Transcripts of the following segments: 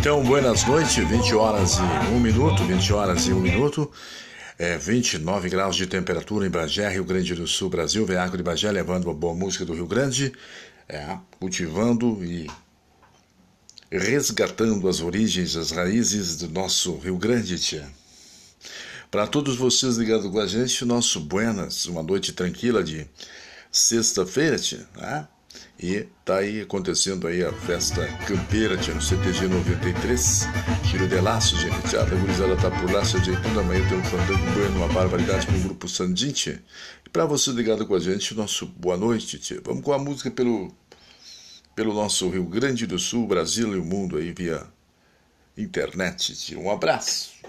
Então, buenas noites, 20 horas e 1 minuto, 20 horas e 1 minuto, é, 29 graus de temperatura em Bagé, Rio Grande do Sul, Brasil, Veaco de Bagé, levando a boa música do Rio Grande, é, cultivando e resgatando as origens, as raízes do nosso Rio Grande, tia. Para todos vocês ligados com a gente, nosso buenas, uma noite tranquila de sexta-feira, tia, né? E tá aí acontecendo aí a festa campeira, tia, no CTG 93. Tiro de laço, gente. Tia, a gurizada tá por lá, se ajeitando. Amanhã tem um fandango bueno, uma barbaridade com o grupo Sandinte. E para você ligado com a gente, nosso boa noite, tia. Vamos com a música pelo, pelo nosso Rio Grande do Sul, Brasil e o mundo aí via internet, tia. Um abraço.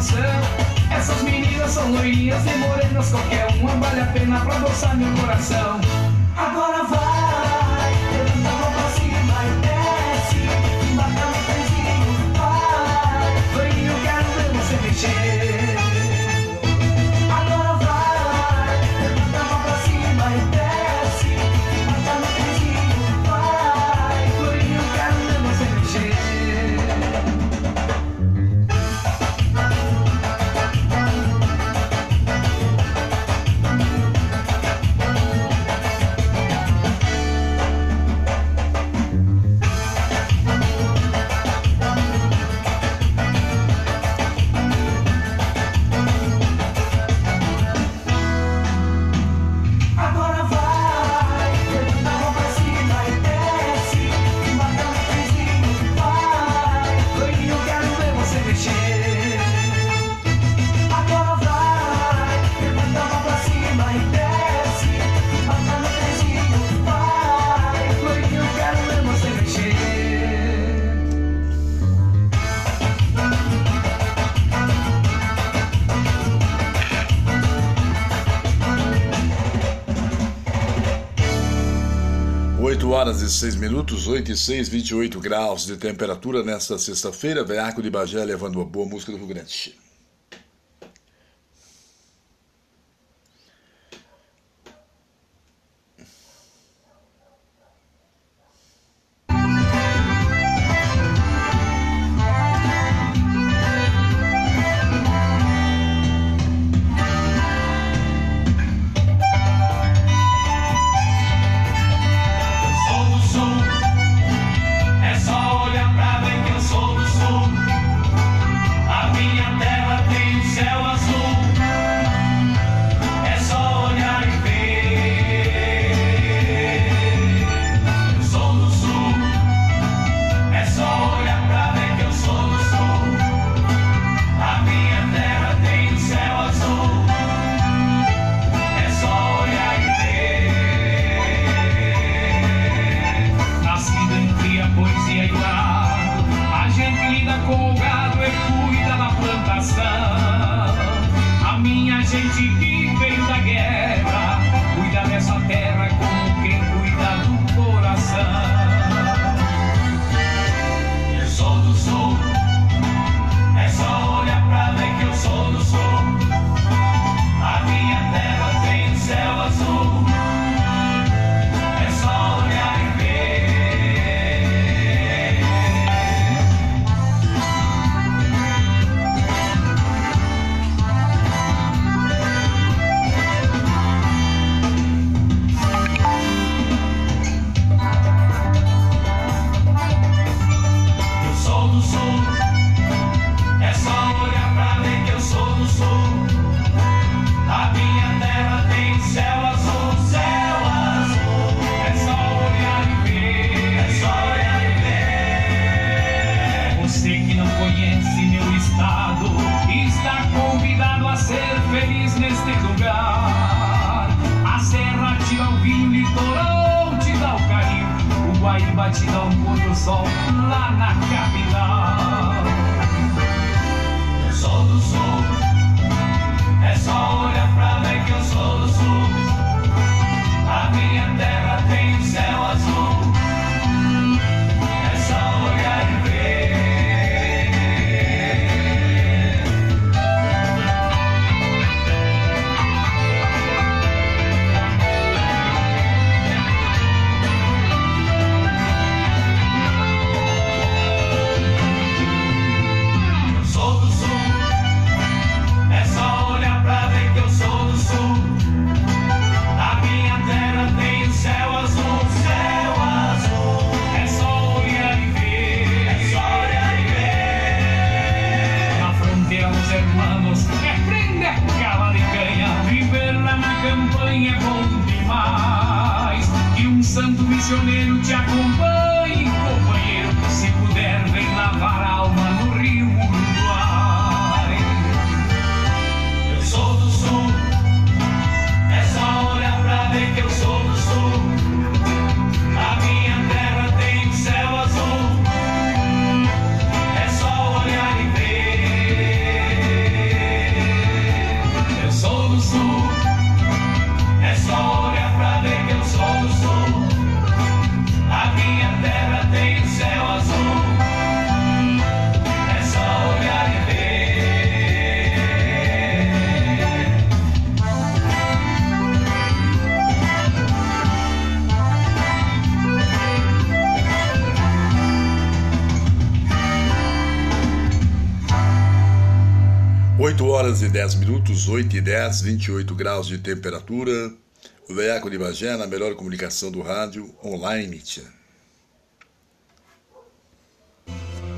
Essas meninas são loirinhas e morenas, qualquer uma vale a pena pra adoçar meu coração. Agora vai, levanta a mão pra cima e desce, embarca no trenzinho, vai. eu quero ver você mexer. Horas e 6 minutos, 8 e 6, 28 graus de temperatura nesta sexta-feira. Veaco de Bagé levando uma boa música do Rio Grande. o vinho, litoral te dá o carinho, o Guaíba te dá um pôr do sol lá na capital. Eu sou do sul, é só olhar pra ver que eu sou do sul. A minha terra tem o um céu azul. os hermanos que prender acaba de canha viverla na campanha é bom demais que um santo missioneiro te acompanha horas e 10 minutos, 8 e 10, 28 graus de temperatura. O Veaco de Bagé na melhor comunicação do rádio online. Tia.